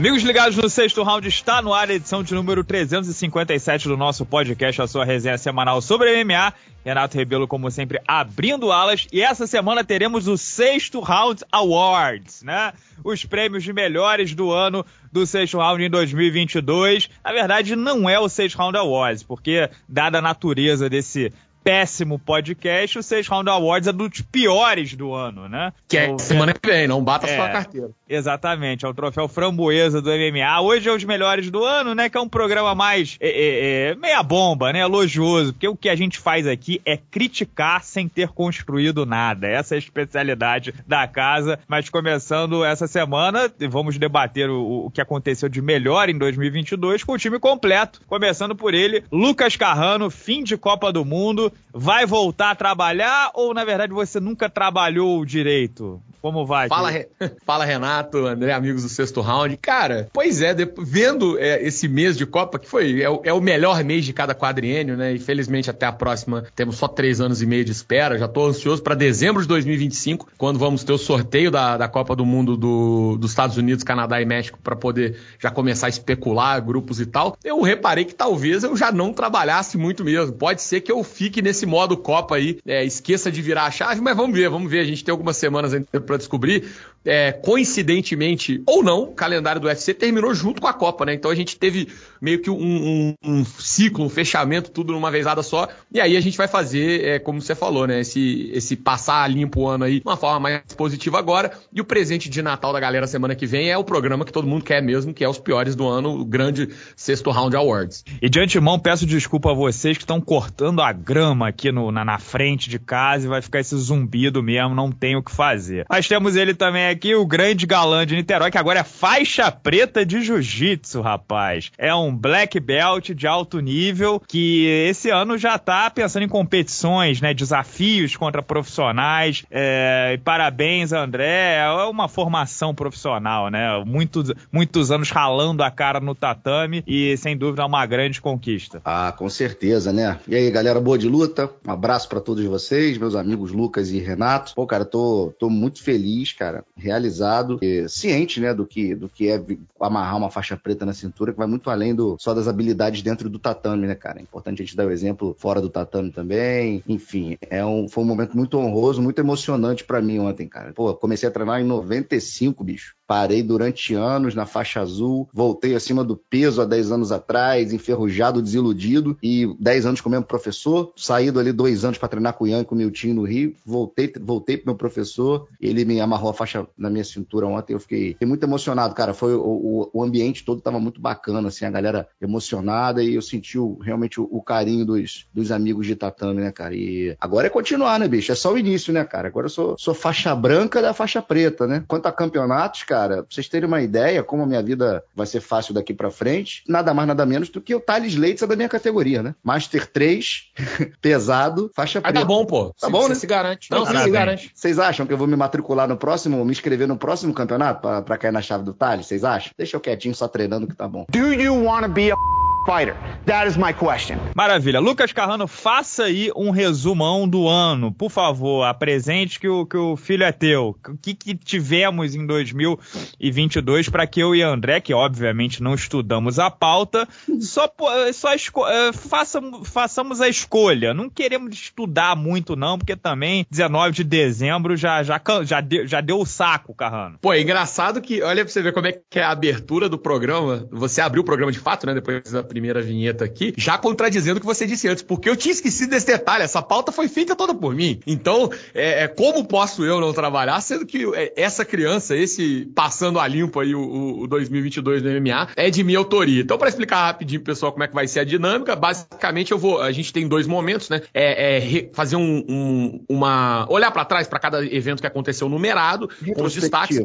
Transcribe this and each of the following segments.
Amigos ligados no sexto round, está no ar a edição de número 357 do nosso podcast, a sua resenha semanal sobre MMA. Renato Rebelo, como sempre, abrindo alas. E essa semana teremos o sexto round awards, né? Os prêmios de melhores do ano do sexto round em 2022. Na verdade, não é o sexto round awards, porque dada a natureza desse péssimo podcast, o Seis Round Awards é dos piores do ano, né? Que é semana que vem, não bata é, sua carteira. Exatamente, é o troféu framboesa do MMA. Hoje é os melhores do ano, né? Que é um programa mais é, é, é, meia bomba, né? Elogioso, porque o que a gente faz aqui é criticar sem ter construído nada. Essa é a especialidade da casa. Mas começando essa semana, vamos debater o, o que aconteceu de melhor em 2022 com o time completo. Começando por ele, Lucas Carrano, fim de Copa do Mundo vai voltar a trabalhar ou, na verdade, você nunca trabalhou direito? Como vai? Fala, Re... Fala Renato, André, amigos do sexto round. Cara, pois é, vendo é, esse mês de Copa, que foi é o, é o, melhor mês de cada quadriênio, né? Infelizmente, até a próxima temos só três anos e meio de espera. Já tô ansioso para dezembro de 2025, quando vamos ter o sorteio da, da Copa do Mundo do, dos Estados Unidos, Canadá e México, para poder já começar a especular grupos e tal. Eu reparei que talvez eu já não trabalhasse muito mesmo. Pode ser que eu fique nesse modo Copa aí, é, esqueça de virar a chave, mas vamos ver, vamos ver. A gente tem algumas semanas ainda para descobrir. É, coincidentemente ou não, o calendário do UFC terminou junto com a Copa, né? Então a gente teve meio que um, um, um ciclo, um fechamento, tudo numa vezada só. E aí a gente vai fazer, é, como você falou, né? Esse, esse passar limpo o ano aí de uma forma mais positiva agora. E o presente de Natal da galera semana que vem é o programa que todo mundo quer mesmo, que é os piores do ano, o grande sexto round awards. E de antemão, peço desculpa a vocês que estão cortando a grama aqui no, na, na frente de casa e vai ficar esse zumbido mesmo, não tem o que fazer. Mas temos ele também aqui, o grande galã de Niterói, que agora é faixa preta de jiu-jitsu, rapaz. É um black belt de alto nível que esse ano já tá pensando em competições, né? Desafios contra profissionais. É, parabéns, André. É uma formação profissional, né? Muitos, muitos anos ralando a cara no tatame e sem dúvida é uma grande conquista. Ah, com certeza, né? E aí, galera boa de luta? Um abraço para todos vocês, meus amigos Lucas e Renato. Pô, cara, tô, tô muito feliz, cara, realizado, e ciente, né, do que, do que é amarrar uma faixa preta na cintura, que vai muito além do, só das habilidades dentro do tatame, né, cara? É importante a gente dar o exemplo fora do tatame também. Enfim, é um, foi um momento muito honroso, muito emocionante para mim ontem, cara. Pô, comecei a treinar em 95, bicho. Parei durante anos na faixa azul, voltei acima do peso há 10 anos atrás, enferrujado, desiludido, e 10 anos como mesmo professor, saído ali dois anos para treinar com o Ian e com o Miltinho no Rio, voltei, voltei pro meu professor, ele me amarrou a faixa na minha cintura ontem, eu fiquei, fiquei muito emocionado, cara, foi o, o, o, ambiente todo tava muito bacana, assim, a galera emocionada, e eu senti o, realmente o, o, carinho dos, dos amigos de tatame, né, cara, e agora é continuar, né, bicho, é só o início, né, cara, agora eu sou, sou faixa branca da faixa preta, né, quanto a campeonatos, cara, cara, pra vocês terem uma ideia como a minha vida vai ser fácil daqui para frente, nada mais, nada menos do que o Thales Leite é da minha categoria, né? Master 3, pesado, faixa preta. Ah, tá bom, pô. Tá se, bom, né? se garante. Não, se garante. Vocês acham que eu vou me matricular no próximo, me inscrever no próximo campeonato pra, pra cair na chave do Thales? Vocês acham? Deixa eu quietinho só treinando que tá bom. Do you wanna be a fighter? That is my question. Maravilha. Lucas Carrano, faça aí um resumão do ano, por favor. Apresente que o, que o filho é teu. O que, que tivemos em 2022 para que eu e André, que obviamente não estudamos a pauta, só, só esco eh, façam, façamos a escolha. Não queremos estudar muito, não, porque também 19 de dezembro já, já, já, deu, já deu o saco, Carrano. Pô, é engraçado que, olha pra você ver como é que é a abertura do programa. Você abriu o programa de fato, né? Depois da primeira vinheta aqui, já contradizendo o que você disse antes, porque eu tinha esquecido desse detalhe. Essa pauta foi feita toda por mim. Então, é, é como posso eu não trabalhar, sendo que é, essa criança, esse passando a limpo aí o, o 2022 do MMA, é de minha autoria. Então, para explicar rapidinho, pessoal, como é que vai ser a dinâmica, basicamente eu vou. A gente tem dois momentos, né? É, é fazer um, um, uma. olhar para trás para cada evento que aconteceu numerado, com os destaques.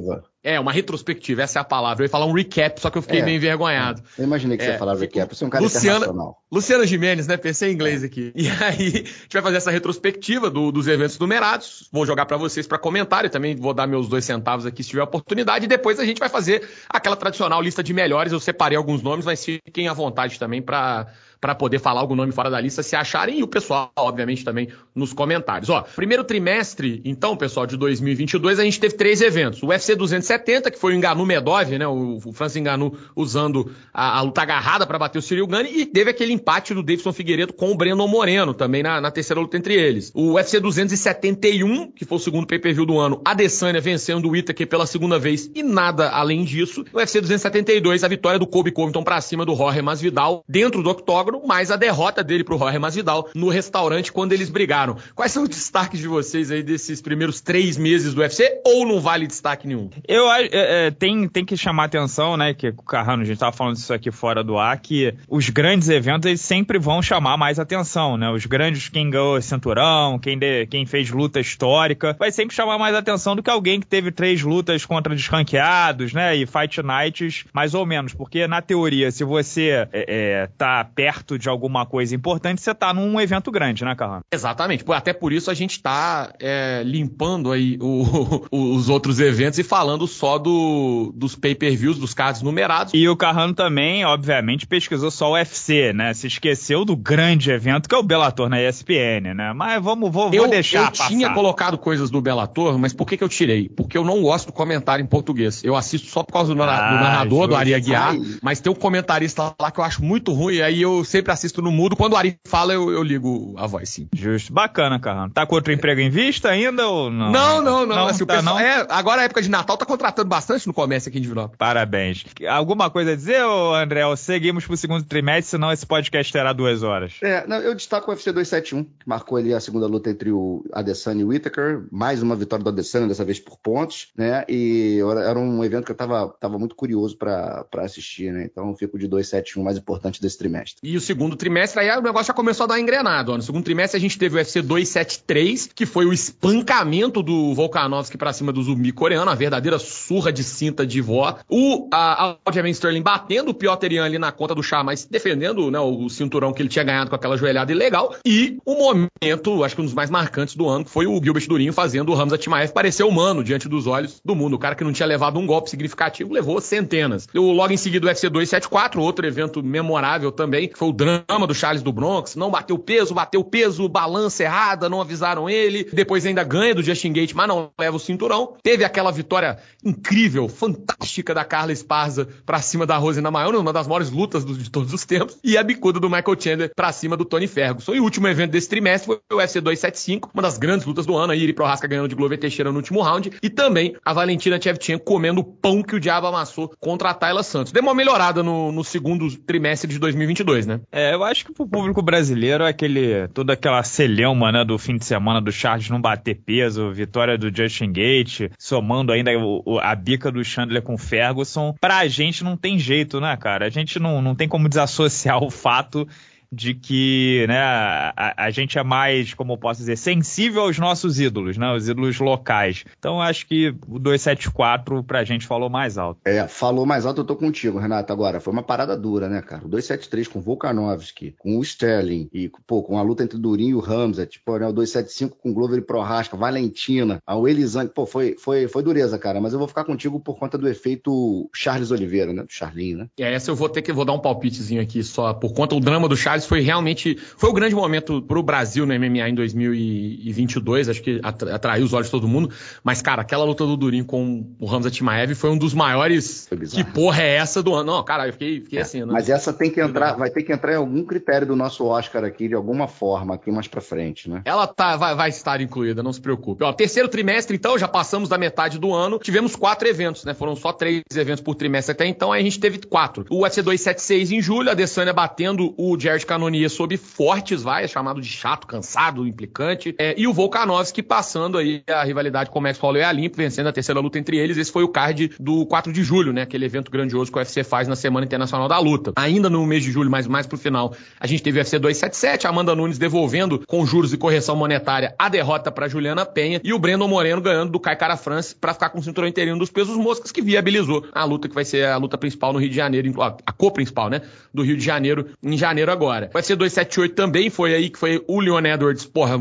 É, uma retrospectiva, essa é a palavra. Eu ia falar um recap, só que eu fiquei é, meio envergonhado. É. Eu imaginei que você ia é, falar recap, você é um cara Luciana, internacional. Luciana Gimenez, né? Pensei em inglês é. aqui. E aí, a gente vai fazer essa retrospectiva do, dos eventos numerados. Vou jogar para vocês para comentário, também vou dar meus dois centavos aqui se tiver oportunidade. E depois a gente vai fazer aquela tradicional lista de melhores. Eu separei alguns nomes, mas fiquem à vontade também para para poder falar algum nome fora da lista se acharem e o pessoal, obviamente, também nos comentários. Ó, primeiro trimestre, então, pessoal, de 2022, a gente teve três eventos. O UFC 270, que foi o Enganu Medov, né? O, o Francis Enganu usando a, a luta agarrada para bater o Cyril Gane e teve aquele empate do Davidson Figueiredo com o Breno Moreno, também na, na terceira luta entre eles. O UFC 271, que foi o segundo pay-per-view do ano, a Adesanya vencendo o Whittaker pela segunda vez e nada além disso. O UFC 272, a vitória do Kobe Covington para cima do Jorge Masvidal dentro do octógono, mas a derrota dele pro Jorge Masvidal no restaurante quando eles brigaram. Quais são os destaques de vocês aí desses primeiros três meses do UFC ou não vale destaque nenhum? Eu é, é, tem, tem que chamar atenção, né, que o Carrano, a gente tava falando isso aqui fora do ar, que os grandes eventos eles sempre vão chamar mais atenção, né? Os grandes, quem ganhou cinturão, quem, de, quem fez luta histórica, vai sempre chamar mais atenção do que alguém que teve três lutas contra desranqueados, né? E fight nights, mais ou menos. Porque, na teoria, se você é, é, tá perto de alguma coisa importante, você tá num evento grande, né, Carrano? Exatamente. Até por isso a gente tá é, limpando aí o, os outros eventos e falando só do, dos pay-per-views, dos cards numerados. E o Carrano também, obviamente, pesquisou só o UFC, né? Se esqueceu do grande evento que é o Bellator na ESPN, né? Mas vamos, vou, eu, vou deixar Eu passar. tinha colocado coisas do Bellator, mas por que, que eu tirei? Porque eu não gosto do comentário em português. Eu assisto só por causa do, ah, do narrador, justo. do Ari Aguiar, mas tem um comentarista lá que eu acho muito ruim, aí eu sempre assisto no mudo. Quando o Ari fala, eu, eu ligo a voz, sim. Justo. Bacana, Carrano. Tá com outro emprego em vista ainda ou não? Não, não, não. não, assim, tá, pessoal, não? É, agora é época de Natal, tá contratando bastante no comércio aqui em Divinópolis. Parabéns. Alguma coisa a dizer, ô André? Seguimos pro segundo trimestre, senão esse podcast terá duas horas. É, não, eu destaco o UFC 271, que marcou ali a segunda luta entre o Adesanya e o Whittaker. Mais uma vitória do Adesanya, dessa vez por pontos, né? E era um evento que eu tava, tava muito curioso para assistir, né? Então eu fico de 271 mais importante desse trimestre. E o segundo trimestre, aí o negócio já começou a dar engrenado. Ó. No segundo trimestre a gente teve o UFC 273, que foi o espancamento do Volkanovski para cima do zumbi coreano, a verdadeira surra de cinta de vó. O a, Sterling batendo o Piotr Jan ali na conta do chá, mas defendendo né, o cinturão que ele tinha ganhado com aquela joelhada ilegal. E o momento, acho que um dos mais marcantes do ano, foi o Gilbert Durinho fazendo o Hamza Timaev parecer humano diante dos olhos do mundo. O cara que não tinha levado um golpe significativo levou centenas. O, logo em seguida o UFC 274, outro evento memorável também, que foi o drama do Charles do Bronx. Não bateu peso, bateu peso, balança errada, não avisaram ele. Depois ainda ganha do Justin Gate, mas não leva o cinturão. Teve aquela vitória incrível, fantástica da Carla Esparza pra cima da Rose Namajunas, uma das maiores lutas de todos os tempos. E a bicuda do Michael Chandler pra cima do Tony Ferguson. E o último evento desse trimestre foi o UFC 275, uma das grandes lutas do ano. A Iri Prohaska ganhando de Glover Teixeira no último round. E também a Valentina Shevchenko comendo o pão que o diabo amassou contra a Tayla Santos. Deu uma melhorada no, no segundo trimestre de 2022, né? É, eu acho que pro público brasileiro é aquele, toda aquela celhama, né, do fim de semana do Charles não bater peso, vitória do Justin Gate, somando ainda a bica do Chandler com o Ferguson. Pra gente não tem jeito, né, cara? A gente não, não tem como desassociar o fato de que né, a, a, gente é mais, como eu posso dizer, sensível aos nossos ídolos, né, os ídolos locais. Então acho que o 274 pra gente falou mais alto. É, falou mais alto, eu tô contigo, Renato. Agora, foi uma parada dura, né, cara? O 273 com o Volkanovski, com o Sterling e, pô, com a luta entre Durinho e o Hamza, tipo, né, o 275 com o Glover e Prohaska, Valentina, a Elizang, pô, foi, foi, foi dureza, cara. Mas eu vou ficar contigo por conta do efeito Charles Oliveira, né, do Charlinho, né? É, essa eu vou ter que, vou dar um palpitezinho aqui só, por conta do drama do Charles foi realmente foi o grande momento para o Brasil no MMA em 2022, acho que atraiu os olhos de todo mundo. Mas, cara, aquela luta do Durinho com o Hamza Timaev foi um dos maiores. Que porra é essa do ano? Não, cara, eu fiquei, fiquei é, assim. Né? Mas essa tem que entrar, vai ter que entrar em algum critério do nosso Oscar aqui, de alguma forma, aqui mais para frente, né? Ela tá, vai, vai estar incluída, não se preocupe. Ó, terceiro trimestre, então, já passamos da metade do ano, tivemos quatro eventos, né? Foram só três eventos por trimestre até então, aí a gente teve quatro. O UFC 276 em julho, a Adesanya batendo o Jared Cannonier sob fortes vaias, chamado de chato, cansado, implicante. É, e o Volkanovski passando aí a rivalidade com o Max Holloway a Limpo, vencendo a terceira luta entre eles. Esse foi o card do 4 de julho, né? Aquele evento grandioso que o UFC faz na Semana Internacional da Luta. Ainda no mês de julho, mas mais pro final, a gente teve o UFC 277, Amanda Nunes devolvendo com juros e correção monetária a derrota para Juliana Penha e o Brandon Moreno ganhando do Kai Cara France para ficar com o cinturão interino dos pesos moscas, que viabilizou a luta que vai ser a luta principal no Rio de Janeiro, a co-principal, né? Do Rio de Janeiro, em janeiro agora. O UFC 278 também foi aí que foi o Leon Edwards, porra,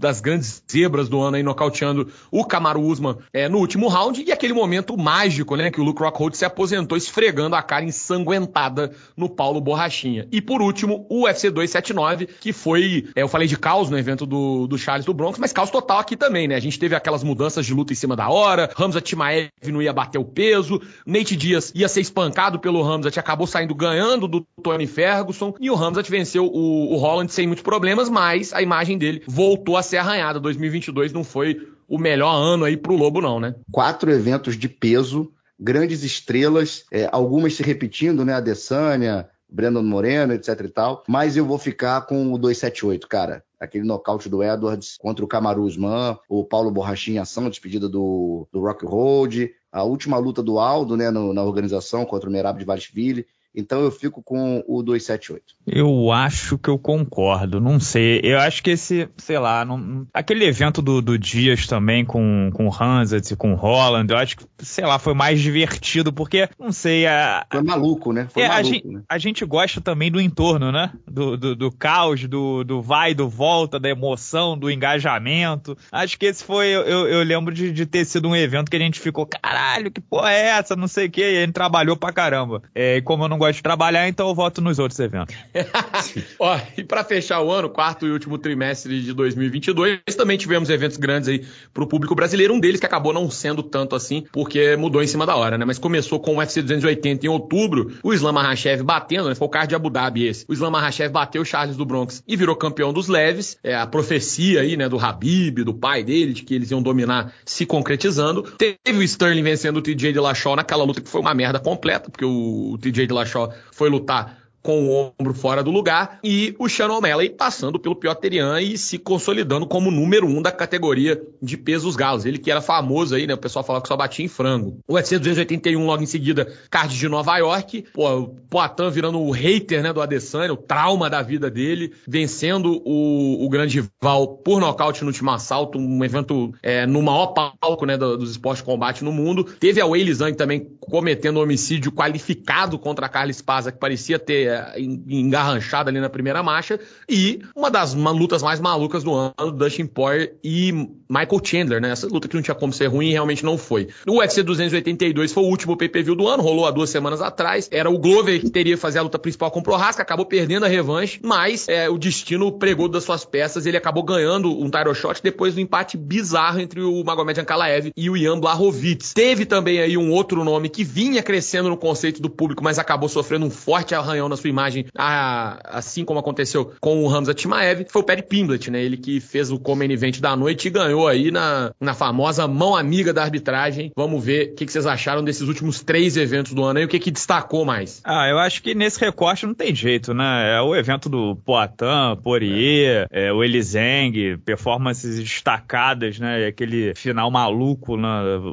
das grandes zebras do ano aí, nocauteando o Kamaru Usman é, no último round, e aquele momento mágico, né, que o Luke Rockhold se aposentou esfregando a cara ensanguentada no Paulo Borrachinha. E por último, o UFC 279, que foi, é, eu falei de caos no evento do, do Charles do Bronx, mas caos total aqui também, né? A gente teve aquelas mudanças de luta em cima da hora, Hamza Timaev não ia bater o peso, Nate Dias ia ser espancado pelo Hamzat, acabou saindo ganhando do Tony Ferguson, e o Hamzat venceu o, o Holland sem muitos problemas, mas a imagem dele voltou a ser arranhada. 2022 não foi o melhor ano aí pro Lobo, não, né? Quatro eventos de peso, grandes estrelas, é, algumas se repetindo, né? A Desânia, Brandon Moreno, etc e tal. Mas eu vou ficar com o 278, cara. Aquele nocaute do Edwards contra o Kamaru Usman, o Paulo Borrachinha ação, despedida do, do Rock Road, a última luta do Aldo, né, no, na organização contra o Merab de Valishvili. Então eu fico com o 278. Eu acho que eu concordo, não sei. Eu acho que esse, sei lá, não, aquele evento do, do Dias também com, com o Hansat e com o Holland, eu acho que, sei lá, foi mais divertido, porque, não sei. A, foi maluco, né? Foi é, maluco, a, gente, né? a gente gosta também do entorno, né? Do, do, do caos, do, do vai, do volta, da emoção, do engajamento. Acho que esse foi, eu, eu lembro de, de ter sido um evento que a gente ficou, caralho, que porra é essa? Não sei o que, e a gente trabalhou pra caramba. É, e como eu não gosto de trabalhar, então eu voto nos outros eventos. Ó, e para fechar o ano, quarto e último trimestre de 2022, também tivemos eventos grandes aí pro público brasileiro, um deles que acabou não sendo tanto assim, porque mudou em cima da hora, né? Mas começou com o UFC 280 em outubro, o Islam Makhachev batendo, né? Foi o card de Abu Dhabi esse. O Islam Makhachev bateu o Charles do Bronx e virou campeão dos leves. É a profecia aí, né, do Habib, do pai dele, de que eles iam dominar se concretizando. Teve o Sterling vencendo o TJ Dillashaw naquela luta que foi uma merda completa, porque o, o TJ Dillashaw foi lutar com o ombro fora do lugar, e o Sean O'Malley passando pelo Piotr Terian e se consolidando como número um da categoria de pesos galos. Ele que era famoso aí, né? O pessoal falava que só batia em frango. O UFC 281 logo em seguida, card de Nova York, pô, o Poitin virando o hater, né, do Adesanya, o trauma da vida dele, vencendo o, o grande rival por nocaute no último assalto, um evento é, no maior palco, né, do, dos esportes de combate no mundo. Teve a Weili Zhang também cometendo homicídio qualificado contra a Carla Spaza, que parecia ter engarranchada ali na primeira marcha, e uma das lutas mais malucas do ano, Dustin Poirier e Michael Chandler, né? Essa luta que não tinha como ser ruim realmente não foi. O UFC 282 foi o último pay-per-view do ano, rolou há duas semanas atrás. Era o Glover que teria que fazer a luta principal com o Prohaska, acabou perdendo a revanche, mas é, o destino pregou das suas peças, ele acabou ganhando um title shot depois do empate bizarro entre o Magomed Ankalaev e o Ian Blachowicz. Teve também aí um outro nome que vinha crescendo no conceito do público, mas acabou sofrendo um forte arranhão na sua imagem, assim como aconteceu com o Hamza Timaev, foi o Perry Pimblett, né? Ele que fez o Common Event da noite e ganhou aí na, na famosa mão amiga da arbitragem. Vamos ver o que, que, vocês acharam desses últimos três eventos do ano e o que, que destacou mais. Ah, eu acho que nesse recorte não tem jeito, né? É o evento do Poitin, Poirier, é. É, o Elizeng, performances destacadas, né? E aquele final maluco, né?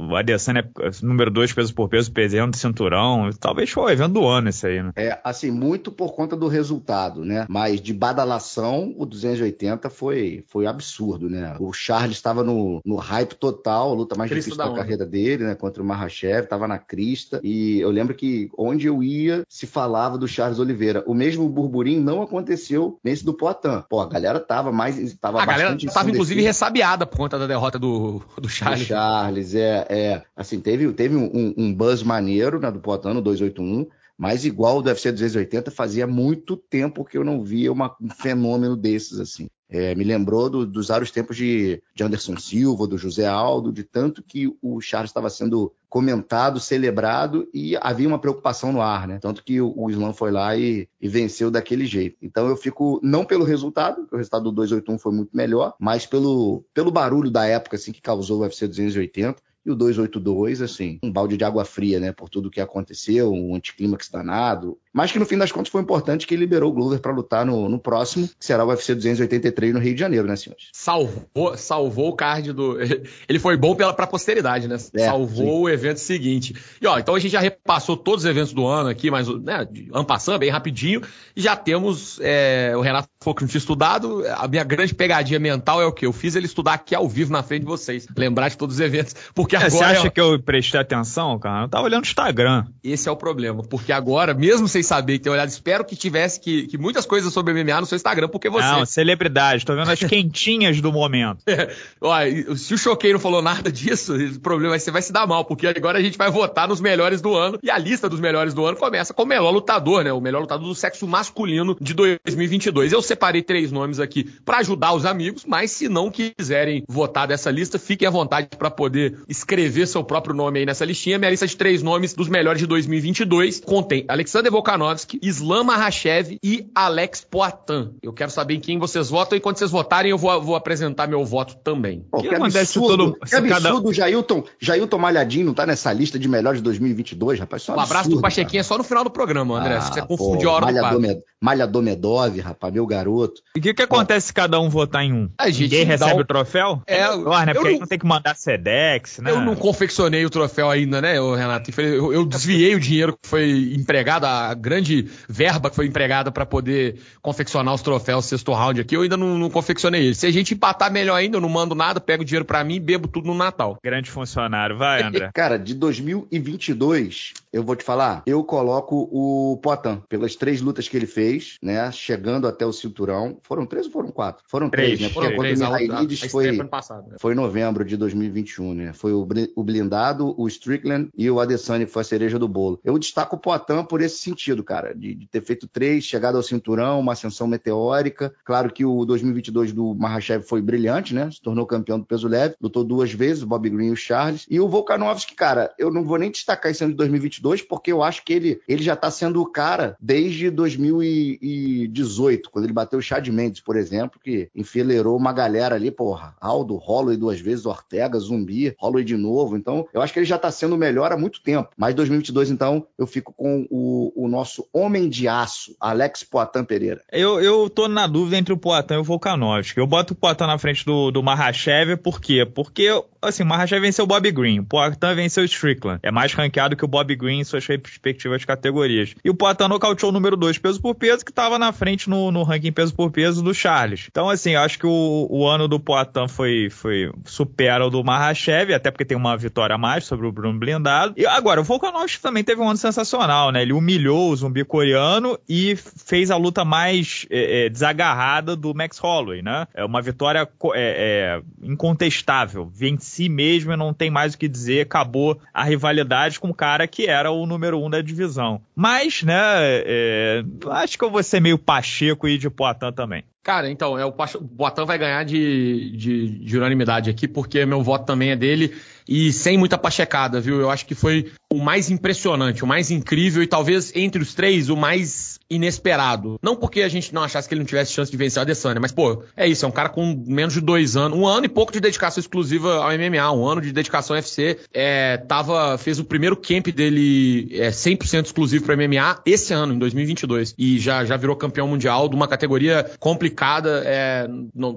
O Adesanya número dois peso por peso, perdendo cinturão. Talvez foi o evento do ano esse aí, né? É, assim, muito por conta do resultado, né? Mas de badalação, o 280 foi, foi absurdo, né? O Charles estava no, no hype total, a luta mais Cristo difícil da, da carreira dele, né? Contra o Mahashev, estava na crista. E eu lembro que onde eu ia, se falava do Charles Oliveira. O mesmo burburinho não aconteceu nesse do Poitin. Pô, a galera tava mais. Tava a galera tava, inclusive, ressabiada por conta da derrota do, do Charles. Do Charles, é. é. Assim, teve, teve um, um buzz maneiro né, do Poitin no 281. Mas igual do UFC 280, fazia muito tempo que eu não via uma, um fenômeno desses, assim. É, me lembrou do, dos vários tempos de, de, Anderson Silva, do José Aldo, de tanto que o Charles estava sendo comentado, celebrado e havia uma preocupação no ar, né? Tanto que o, o Islam foi lá e, e, venceu daquele jeito. Então eu fico, não pelo resultado, o resultado do 281 foi muito melhor, mas pelo, pelo barulho da época assim, que causou o UFC 280 e o 282, assim, um balde de água fria, né? Por tudo que aconteceu, um anticlímax danado. Mas que no fim das contas foi importante que liberou o Glover para lutar no, no, próximo, que será o UFC 283 no Rio de Janeiro, né, senhores? Salvou, salvou o card do. Ele foi bom pela, pra posteridade, né? É, salvou sim. o evento seguinte. E ó, então a gente já repassou todos os eventos do ano aqui, mas, né, ano passando, bem rapidinho. E já temos. É, o Renato falou que não tinha estudado. A minha grande pegadinha mental é o que? Eu fiz ele estudar aqui ao vivo na frente de vocês. Lembrar de todos os eventos. Porque é, Você acha que eu prestei atenção, cara? Eu tava olhando o Instagram. Esse é o problema, porque agora, mesmo sem saber, tenha olhado. Espero que tivesse que, que muitas coisas sobre MMA no seu Instagram, porque você. Não, celebridade. Tô vendo as quentinhas do momento. É. Olha, se o Choquei não falou nada disso, o problema é que você vai se dar mal, porque agora a gente vai votar nos melhores do ano. E a lista dos melhores do ano começa com o melhor lutador, né? O melhor lutador do sexo masculino de 2022. Eu separei três nomes aqui para ajudar os amigos, mas se não quiserem votar dessa lista, fiquem à vontade para poder escrever seu próprio nome aí nessa listinha. Minha lista de três nomes dos melhores de 2022 contém Alexander Volkanovski, Islam Makhachev e Alex Poitin. Eu quero saber em quem vocês votam e quando vocês votarem eu vou, vou apresentar meu voto também. Pô, que, que absurdo, todo, que absurdo cada... Jailton, Jailton Malhadinho não tá nessa lista de melhores de 2022, rapaz. É um, um abraço pro Pachequinha só no final do programa, André. Ah, você confundiu a hora Malhador, do Malhador Medov, rapaz, meu garoto. E o que, que acontece se cada um votar em um? A gente Ninguém recebe um... o troféu? É, é né? Porque não... não tem que mandar Sedex, né? Eu não confeccionei o troféu ainda, né, Renato? Eu, eu desviei o dinheiro que foi empregado, a grande verba que foi empregada para poder confeccionar os troféus sexto round aqui, eu ainda não, não, confeccionei ele. Se a gente empatar melhor ainda, eu não mando nada, pego o dinheiro para mim e bebo tudo no Natal. Grande funcionário. Vai, André. Cara, de 2022, eu vou te falar, eu coloco o Poitin, pelas três lutas que ele fez, né, chegando até o cinturão. Foram três ou foram quatro? Foram três, três né? Porque três, contra o Mihailides foi, passado, né? foi em novembro de 2021, né? Foi o, o blindado, o Strickland e o Adesanya, que foi a cereja do bolo. Eu destaco o Poitin por esse sentido, cara, de, de ter feito três, chegado ao cinturão, uma ascensão meteórica. Claro que o 2022 do Mahashev foi brilhante, né? Se tornou campeão do peso leve, lutou duas vezes, o Bob Green e o Charles. E o Volkanovski, cara, eu não vou nem destacar esse ano de 2022, porque eu acho que ele, ele já tá sendo o cara desde 2018, quando ele bateu o Chad Mendes, por exemplo, que enfileirou uma galera ali, porra, Aldo, Holloway duas vezes, Ortega, Zumbi, Holloway de novo. Então, eu acho que ele já tá sendo melhor há muito tempo. Mas 2022, então, eu fico com o, o nosso homem de aço, Alex Poitin Pereira. Eu, eu tô na dúvida entre o Poitin e o Volkanovski. Eu boto o Poitin na frente do, do Mahashev, por quê? Porque, assim, o Mahashev venceu o Bob Green, o Poitin venceu o Strickland. É mais ranqueado que o Bob Green em suas respectivas categorias. E o Poitin nocauteou o número 2 peso por peso, que tava na frente no, no ranking peso por peso do Charles. Então, assim, eu acho que o, o ano do Poitin foi, foi supera o do Mahashev, até porque tem uma vitória a mais sobre o Bruno Blindado. E agora, o Volkanovski também teve um ano sensacional, né? Ele humilhou o zumbi coreano e fez a luta mais é, é, desagarrada do Max Holloway, né? É uma vitória é, é incontestável. Venci mesmo e não tem mais o que dizer. Acabou a rivalidade com o cara que era o número um da divisão. Mas, né, é, acho que eu vou ser meio Pacheco e de Poitin também. Cara, então, é, o Poitin vai ganhar de, de, de unanimidade aqui, porque meu voto também é dele e sem muita pachecada, viu? Eu acho que foi o mais impressionante, o mais incrível e talvez entre os três o mais inesperado. Não porque a gente não achasse que ele não tivesse chance de vencer a Adesanya, mas, pô, é isso, é um cara com menos de dois anos, um ano e pouco de dedicação exclusiva ao MMA, um ano de dedicação ao UFC, é, tava, fez o primeiro camp dele é, 100% exclusivo para MMA esse ano, em 2022, e já, já virou campeão mundial de uma categoria complicada, é,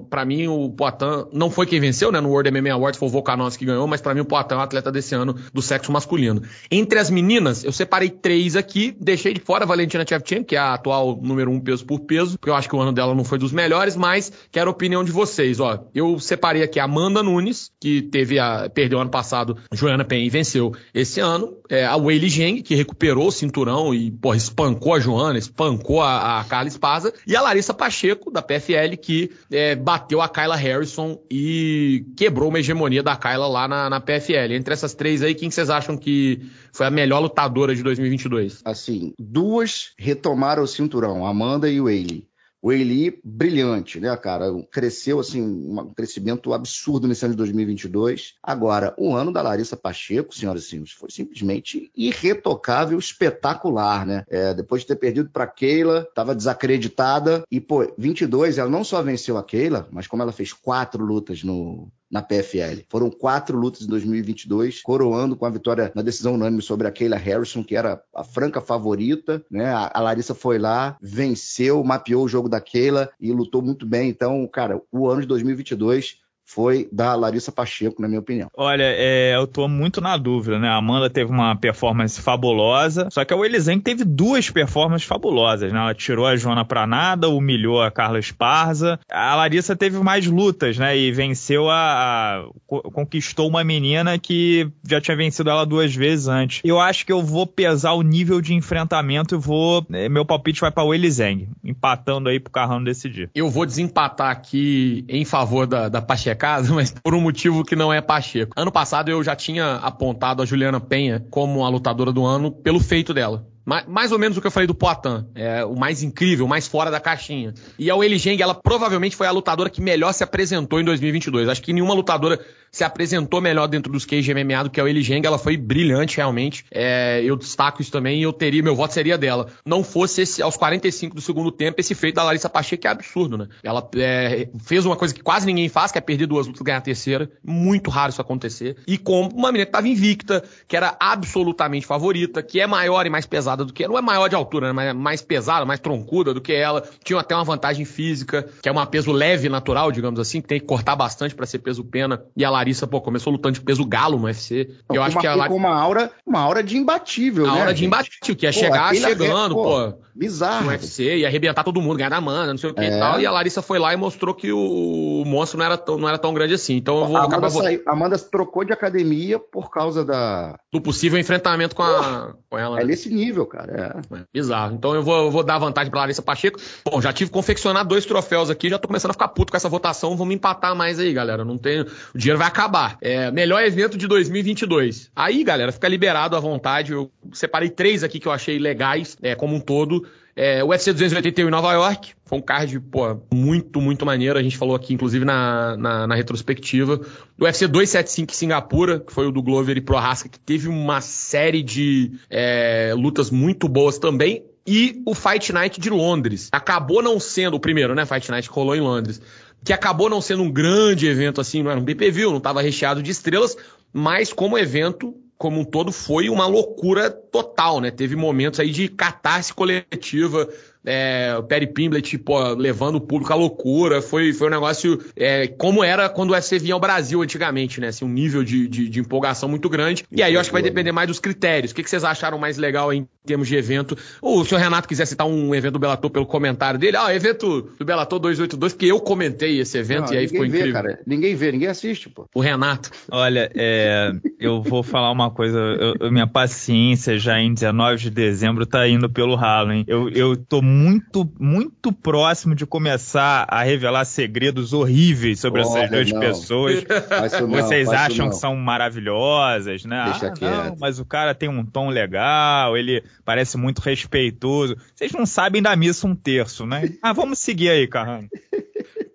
para mim o Poitin não foi quem venceu, né, no World MMA Awards, foi o Volkanovski que ganhou, mas para mim o Poitin é o atleta desse ano do sexo masculino. Entre as meninas, eu separei três aqui, deixei de fora a Valentina Shevchenko, que é a atual número um peso por peso, porque eu acho que o ano dela não foi dos melhores, mas quero a opinião de vocês. Ó, eu separei aqui a Amanda Nunes, que teve a, perdeu ano passado, Joana Pen e venceu esse ano. É, a Weili Zheng, que recuperou o cinturão e porra, espancou a Joana, espancou a, a Carla Espaza. E a Larissa Pacheco, da PFL, que é, bateu a Kyla Harrison e quebrou uma hegemonia da Kyla lá na, na PFL. Entre essas três aí, quem vocês acham que foi a melhor lutadora de 2022? Assim, duas retomaram o cinturão, Amanda e o Eiley. O Eli, brilhante, né, cara? Cresceu, assim, um crescimento absurdo nesse ano de 2022. Agora, o ano da Larissa Pacheco, senhoras e senhores, foi simplesmente irretocável, espetacular, né? É, depois de ter perdido para Keila, estava desacreditada. E, pô, 22, ela não só venceu a Keila, mas como ela fez quatro lutas no, na PFL. Foram quatro lutas em 2022, coroando com a vitória na decisão unânime sobre a Kayla Harrison, que era a franca favorita, né? A, Larissa foi lá, venceu, mapeou o jogo da Kayla e lutou muito bem. Então, cara, o ano de 2022 foi da Larissa Pacheco, na minha opinião. Olha, é, eu tô muito na dúvida, né? A Amanda teve uma performance fabulosa, só que a Elizen teve duas performances fabulosas, né? Ela tirou a Joana pra nada, humilhou a Carla Esparza. A Larissa teve mais lutas, né? E venceu a, a conquistou uma menina que já tinha vencido ela duas vezes antes. Eu acho que eu vou pesar o nível de enfrentamento e vou. É, meu palpite vai pra Willy Zeng, empatando aí pro Carrano decidir. Eu vou desempatar aqui em favor da, da Pachecada, mas por um motivo que não é Pacheco. Ano passado eu já tinha apontado a Juliana Penha como a lutadora do ano pelo feito dela. Mais ou menos o que eu falei do Poitin. É o mais incrível, o mais fora da caixinha. E a Weili Zheng, ela provavelmente foi a lutadora que melhor se apresentou em 2022. Acho que nenhuma lutadora se apresentou melhor dentro dos cage MMA do que a Weili Zheng. Ela foi brilhante, realmente. É, eu destaco isso também e eu teria, meu voto seria dela. Não fosse esse, aos 45 do segundo tempo, esse feito da Larissa Pacheco, que é absurdo, né? Ela é, fez uma coisa que quase ninguém faz, que é perder duas lutas e ganhar a terceira. Muito raro isso acontecer. E com uma menina que estava invicta, que era absolutamente favorita, que é maior e mais pesada do que ela. Não é maior de altura, né? Mas é mais pesada, mais troncuda do que ela. Tinha até uma vantagem física, que é uma peso leve natural, digamos assim, que tem que cortar bastante para ser peso pena. E a Larissa, pô, começou lutando de peso galo no UFC. Não, eu acho uma, que ela. Com uma aura, uma aura de imbatível, a né? Aura de imbatível, que ia pô, chegar chegando, pô, pô. Bizarro. No UFC, ia arrebentar todo mundo, ganhar da mana, não sei o que é. e tal. E a Larissa foi lá e mostrou que o, monstro não era, tão, não era tão grande assim. Então eu vou a acabar. Amanda, saiu, Amanda trocou de academia por causa da. Do possível enfrentamento com, a, com ela. É né? nesse nível, cara. É. é bizarro. Então eu vou, eu vou dar vantagem pra Larissa Pacheco. Bom, já tive que confeccionar dois troféus aqui, já tô começando a ficar puto com essa votação. Vamos empatar mais aí, galera. Não tem. O dinheiro vai acabar. É, melhor evento de 2022. Aí, galera, fica liberado à vontade. Eu separei três aqui que eu achei legais, é, como um todo. É, o UFC 281 em Nova York, foi um card, pô, muito, muito maneiro. A gente falou aqui, inclusive, na, na, na retrospectiva. O UFC 275 em Singapura, que foi o do Glover e Prohaska, que teve uma série de é, lutas muito boas também. E o Fight Night de Londres. Acabou não sendo o primeiro, né? Fight Night que rolou em Londres. Que acabou não sendo um grande evento assim, não era um PPV, não estava recheado de estrelas, mas como evento como um todo foi uma loucura total, né? Teve momentos aí de catarse coletiva, é, o Perry Pimblett, pô, levando o público à loucura. Foi, foi um negócio é, como era quando o UFC vinha ao Brasil antigamente, né? Assim, um nível de, de, de empolgação muito grande. E aí eu acho que vai depender mais dos critérios. O que, que vocês acharam mais legal em termos de evento? Ou se o Renato quiser citar um evento do Bellator pelo comentário dele, ah, evento do Bellator 282, porque eu comentei esse evento Não, e aí ficou vê, incrível. Cara. Ninguém vê, ninguém assiste, pô. O Renato. Olha, é, eu vou falar uma coisa, eu, minha paciência já em 19 de dezembro tá indo pelo ralo, hein? Eu, eu tô muito, muito próximo de começar a revelar segredos horríveis sobre Olha, essas duas não. pessoas. Não, Vocês acham que são maravilhosas, né? Deixa ah, quieto. Não, mas o cara tem um tom legal, ele parece muito respeitoso. Vocês não sabem da missa um terço, né? Ah, vamos seguir aí, Carrano.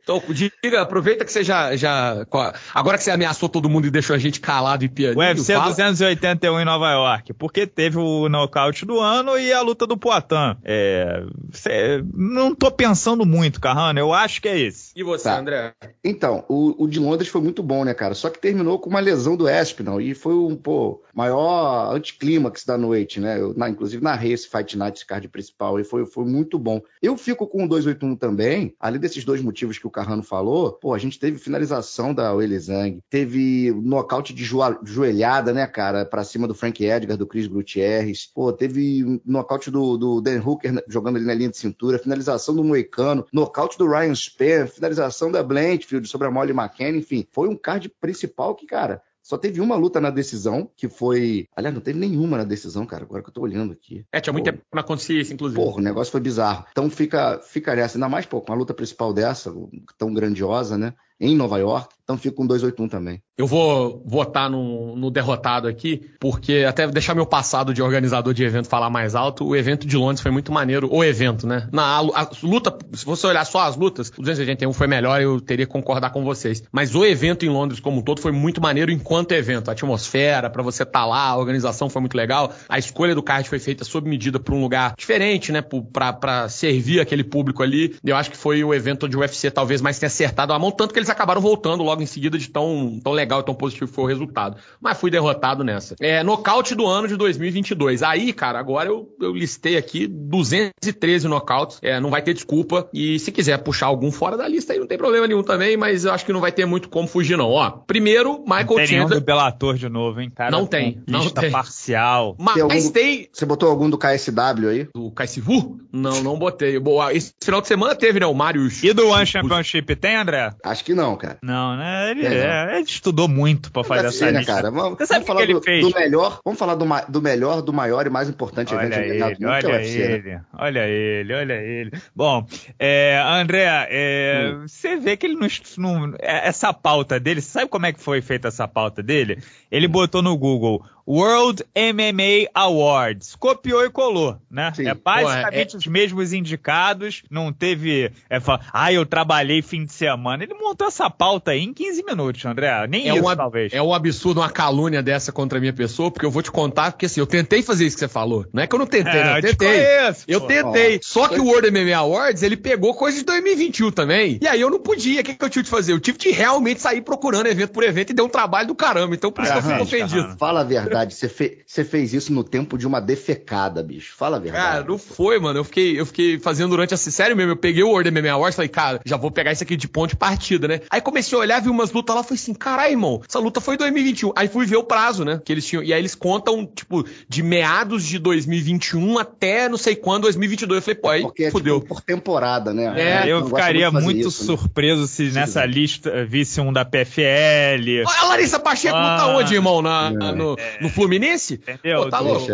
Então, diga, aproveita que você já, já. Agora que você ameaçou todo mundo e deixou a gente calado e piadinho. O UFC fala... 281 em Nova York. Porque teve o nocaute do ano e a luta do Poitin. É, cê, não tô pensando muito, Carrano. Eu acho que é esse. E você, tá. André? Então, o, o, de Londres foi muito bom, né, cara? Só que terminou com uma lesão do Espinal. E foi um, pô, maior anticlímax da noite, né? Eu, na, inclusive, narrei esse Fight Night, esse card principal. E foi, foi muito bom. Eu fico com o 281 também, além desses dois motivos que o Carrano falou, pô, a gente teve finalização da Weili Zhang, teve nocaute de joelhada, né, cara, pra cima do Frank Edgar, do Chris Gutierrez, pô, teve nocaute do, do Dan Hooker jogando ali na linha de cintura, finalização do Moicano, nocaute do Ryan Spann, finalização da Blanchfield sobre a Molly McKenna, enfim, foi um card principal que, cara, só teve uma luta na decisão, que foi. Aliás, não teve nenhuma na decisão, cara, agora que eu tô olhando aqui. É, tinha muito tempo pra acontecer isso, inclusive. Porra, o negócio foi bizarro. Então fica, fica nessa, ainda mais, pô, com a luta principal dessa, tão grandiosa, né? Em Nova York. Então fico com 281 também. Eu vou votar no, no, derrotado aqui, porque até deixar meu passado de organizador de evento falar mais alto, o evento de Londres foi muito maneiro. O evento, né? Na a, a luta, se você olhar só as lutas, o 281 foi melhor, eu teria que concordar com vocês. Mas o evento em Londres como um todo foi muito maneiro enquanto evento. A atmosfera, para você estar tá lá, a organização foi muito legal. A escolha do card foi feita sob medida para um lugar diferente, né? para servir aquele público ali. Eu acho que foi o evento de UFC talvez mais tenha acertado a mão, tanto que eles acabaram voltando logo logo em seguida de tão, tão legal e tão positivo que foi o resultado. Mas fui derrotado nessa. É, nocaute do ano de 2022. Aí, cara, agora eu, eu listei aqui 213 nocautes. É, não vai ter desculpa. E se quiser puxar algum fora da lista aí, não tem problema nenhum também, mas eu acho que não vai ter muito como fugir, não. Ó, primeiro, Michael não tem Chandler. do Bellator de novo, hein, cara? Não tem, não tem. parcial. Mas Tem algum- tem. Você botou algum do KSW aí? O Kaisivu? Não, não botei. Boa, esse final de semana teve, né? O Marius. E do One Championship tem, André? Acho que não, cara. Não, né? Ele, Tem, não. é, ele estudou muito pra fazer essa ser, né, lista. cara? Vamos, Você sabe vamos falar o que ele do, fez? do melhor. Vamos falar do, do melhor, do maior e mais importante evento Olha organizado ele, do é o olha UFC, né? ele, olha ele, olha ele. Bom, é, André, é, Hum. você vê que ele não, não- é, Essa pauta dele, sabe como é que foi feita essa pauta dele? Ele botou no Google World MMA Awards. Copiou e colou, né? Sim. É basicamente os mesmos indicados. Não teve. É, fala, ah, eu trabalhei fim de semana. Ele montou essa pauta aí em 15 minutos, André. Nem É isso, um, talvez. é um absurdo, uma calúnia dessa contra a minha pessoa, porque eu vou te contar, porque assim, eu tentei fazer isso que você falou. Não é que eu não tentei, É, não, eu eu te tentei. conheço, eu pô. tentei. Só que o World MMA Awards, ele pegou coisa de 2021 também. E aí eu não podia. O que, que eu tive de fazer? Eu tive de realmente sair procurando evento por evento e deu um trabalho do caramba. Então por isso que eu fico ofendido. Fala a verdade, você, fe- fez isso no tempo de uma defecada, bicho. Fala a verdade. Cara, não foi, mano. Eu fiquei, eu fiquei fazendo durante a. Sério mesmo, eu peguei o World MMA Awards e falei, cara, já vou pegar isso aqui de ponto de partida, né? Aí comecei a olhar, vi umas lutas lá, falei assim, caralho, irmão, essa luta foi em 2021. Aí fui ver o prazo, né? Que eles tinham. E aí eles contam, tipo, de meados de 2021 até não sei quando, 2022. Eu falei, pô, aí Porque é fudeu. tipo, por temporada, né? É, eu gosta ficaria muito isso, né? surpreso se nessa lista visse um da PFL. Olha, a Larissa Pacheco Ah. tá onde, irmão? Na, É. no, no Fluminense? Entendeu? Pô, tá Do- louco.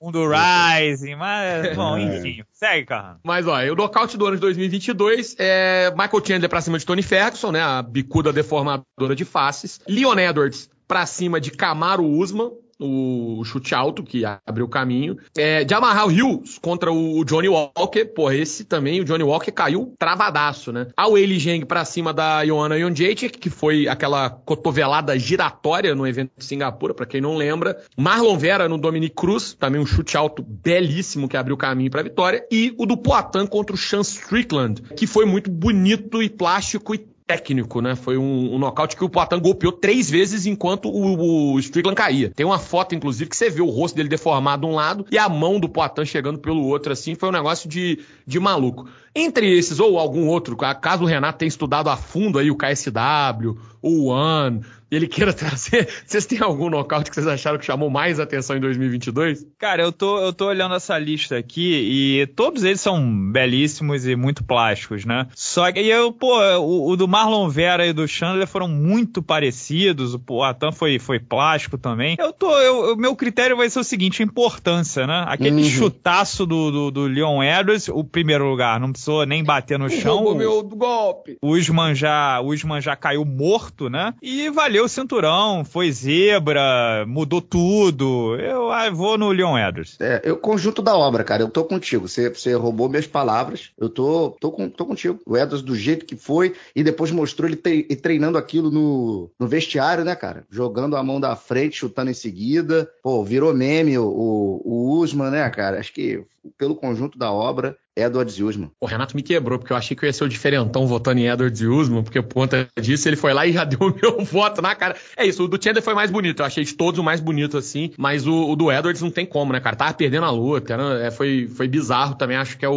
Um do Rising, mas, bom, É. enfim. Segue, Carrano. Mas, ó, o nocaute do ano de 2022 é Michael Chandler pra cima de Tony Ferguson, né? A bicuda deformadora de faces. Leon Edwards pra cima de Camaro Usman. O chute alto que abriu o caminho. É, Jamarral Hills contra o Johnny Walker. Pô, esse também, o Johnny Walker caiu travadaço, né? A Weili Zheng pra cima da Joanna Jędrzejczyk, que foi aquela cotovelada giratória no evento de Singapura, pra quem não lembra. Marlon Vera no Dominic Cruz, também um chute alto belíssimo que abriu o caminho pra vitória. E o do Poatan contra o Sean Strickland, que foi muito bonito e plástico e técnico, né? Foi um, um nocaute que o Poatan golpeou três vezes enquanto o, o Strickland caía. Tem uma foto, inclusive, que você vê o rosto dele deformado de um lado e a mão do Poatan chegando pelo outro, assim. Foi um negócio de, de maluco. Entre esses, ou algum outro, caso o Renato tenha estudado a fundo aí o KSW, o One, ele queira trazer. Vocês têm algum nocaute que vocês acharam que chamou mais atenção em 2022? Cara, eu tô, eu tô olhando essa lista aqui e todos eles são belíssimos e muito plásticos, né? Só que eu, pô, o, o do Marlon Vera e do Chandler foram muito parecidos, o Poatan foi, foi plástico também. Eu tô, o meu critério vai ser o seguinte, importância, né? Aquele Uhum. chutaço do, do, do Leon Edwards, o primeiro lugar, não precisou nem bater no chão. Roubou o- meu golpe. o Usman já, o Usman já caiu morto, né? E valeu o cinturão, foi zebra, mudou tudo. Eu ah, vou no Leon Edwards. É, eu conjunto da obra, cara. Eu tô contigo. Você, você roubou minhas palavras. Eu tô, tô, com, tô contigo. O Edwards do jeito que foi e depois mostrou ele tre- treinando aquilo no, no vestiário, né, cara? Jogando a mão da frente, chutando em seguida. Pô, virou meme o, o, o Usman, né, cara? Acho que pelo conjunto da obra, Edwards e Usman. O Renato me quebrou, porque eu achei que eu ia ser o diferentão votando em Edwards e Usman, porque por conta disso ele foi lá e já deu o meu voto na cara. É isso, o do Chandler foi mais bonito, eu achei de todos o mais bonito assim, mas o, o do Edwards não tem como, né, cara? Tava perdendo a luta, era- é, foi, foi bizarro também, acho que é o,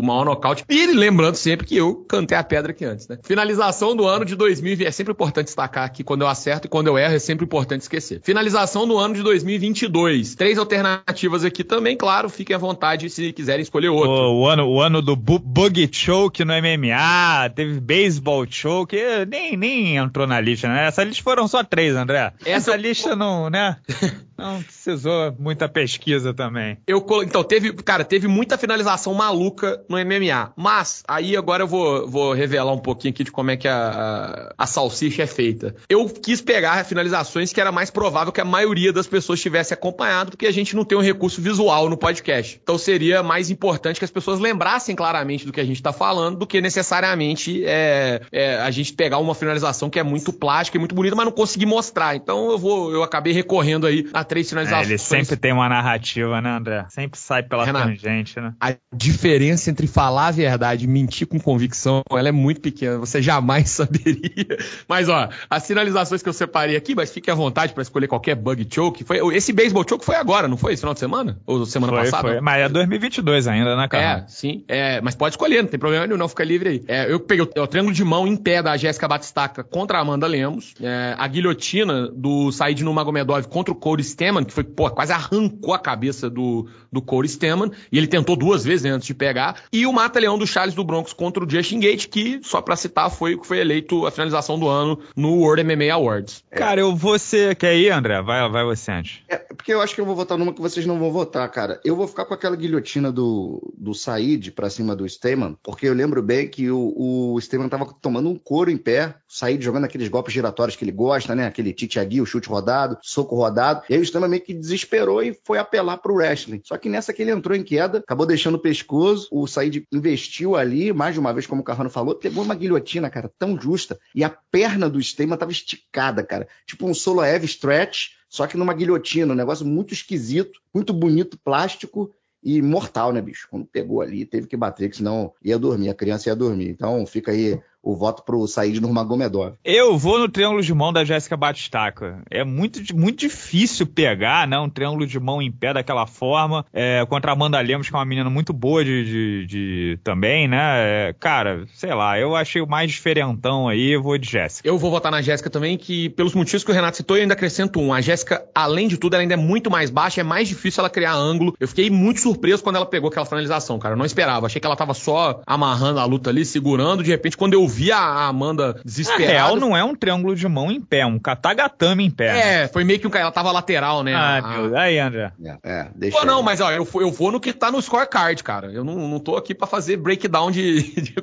o maior nocaute. E ele lembrando sempre que eu cantei a pedra aqui antes, né? Finalização do ano de 2020, é sempre importante destacar aqui quando eu acerto e quando eu erro é sempre importante esquecer. Finalização do ano de 2022. Três alternativas aqui também, claro, fiquem à vontade se quiserem escolher outro. O, o ano, o ano do bu Bug Choke no MMA, teve Baseball Choke, nem, nem entrou na lista, né? Essa lista foram só três, André. Essa- Essa lista não, né? Não precisou muita pesquisa também. Eu então teve, cara, teve muita finalização maluca no MMA, mas aí agora eu vou, vou revelar um pouquinho aqui de como é que a, a, a salsicha é feita. Eu quis pegar finalizações que era mais provável que a maioria das pessoas tivesse acompanhado, porque a gente não tem um recurso visual no podcast. Então seria mais importante que as pessoas lembrassem claramente do que a gente tá falando, do que necessariamente é, é, a gente pegar uma finalização que é muito plástica e muito bonita, mas não conseguir mostrar. Então eu vou, eu acabei recorrendo aí a três finalizações. É, ele sempre tem uma narrativa, né, André? Sempre sai pela Renato, tangente, né? A diferença entre falar a verdade e mentir com convicção, ela é muito pequena. Você jamais saberia. Mas, ó, as finalizações que eu separei aqui, mas fique à vontade para escolher qualquer bug choke. Foi, esse baseball choke foi agora, não foi? Esse final de semana? Ou semana foi, passada? Foi. Mas é 2022 ainda, né, cara? É, sim. É, mas pode escolher, não tem problema nenhum, não. Fica livre aí. É, eu peguei o, o, triângulo de mão em pé da Jéssica Batistaca contra a Amanda Lemos. É, a guilhotina do Said Nurmagomedov contra o Corey Steman, que foi, pô, quase arrancou a cabeça do, do Corey Steman. E ele tentou duas vezes né, antes de pegar. E o mata-leão do Charles do Broncos contra o Justin Gate, que, só pra citar, foi o que foi eleito a finalização do ano no World MMA Awards. É. Cara, eu vou ser. Quer ir, André? Vai, vai você antes. É, porque eu acho que eu vou votar numa que vocês não vão votar, cara. Eu vou ficar com aquela guilhotina do, do Said pra cima do Steman, porque eu lembro bem que o, o Steman tava tomando um couro em pé, o Said jogando aqueles golpes giratórios que ele gosta, né? Aquele titiagui, o chute rodado, soco rodado. E aí o Steman meio que desesperou e foi apelar pro wrestling. Só que nessa que ele entrou em queda, acabou deixando o pescoço, o Said investiu ali, mais de uma vez, como o Carrano falou, pegou uma guilhotina, cara, tão justa, e a perna do Steman tava esticada, cara. Tipo um Soloev stretch, só que numa guilhotina, um negócio muito esquisito, muito bonito, plástico e mortal, né, bicho? Quando pegou ali, teve que bater, que senão ia dormir, a criança ia dormir. Então fica aí o voto pro Said Nurmagomedov. Eu vou no triângulo de mão da Jéssica Batistaca. É muito, muito difícil pegar, né? Um triângulo de mão em pé daquela forma. É, contra a Amanda Lemos, que é uma menina muito boa de, de, de também, né? É, cara, sei lá, eu achei o mais diferentão aí, eu vou de Jéssica. Eu vou votar na Jéssica também, que pelos motivos que o Renato citou, eu ainda acrescento um. A Jéssica, além de tudo, ela ainda é muito mais baixa, é mais difícil ela criar ângulo. Eu fiquei muito surpreso quando ela pegou aquela finalização, cara. Eu não esperava. Achei que ela tava só amarrando a luta ali, segurando. De repente, quando eu vi a Amanda desesperada. Na real, não é um triângulo de mão em pé, um katagatame em pé. É, foi meio que um ela tava lateral, né? Ah, a... meu, aí, André. É, é deixa. Pô, não, mas ó, eu, eu vou no que tá no scorecard, cara. Eu não, não tô aqui para fazer breakdown de, de,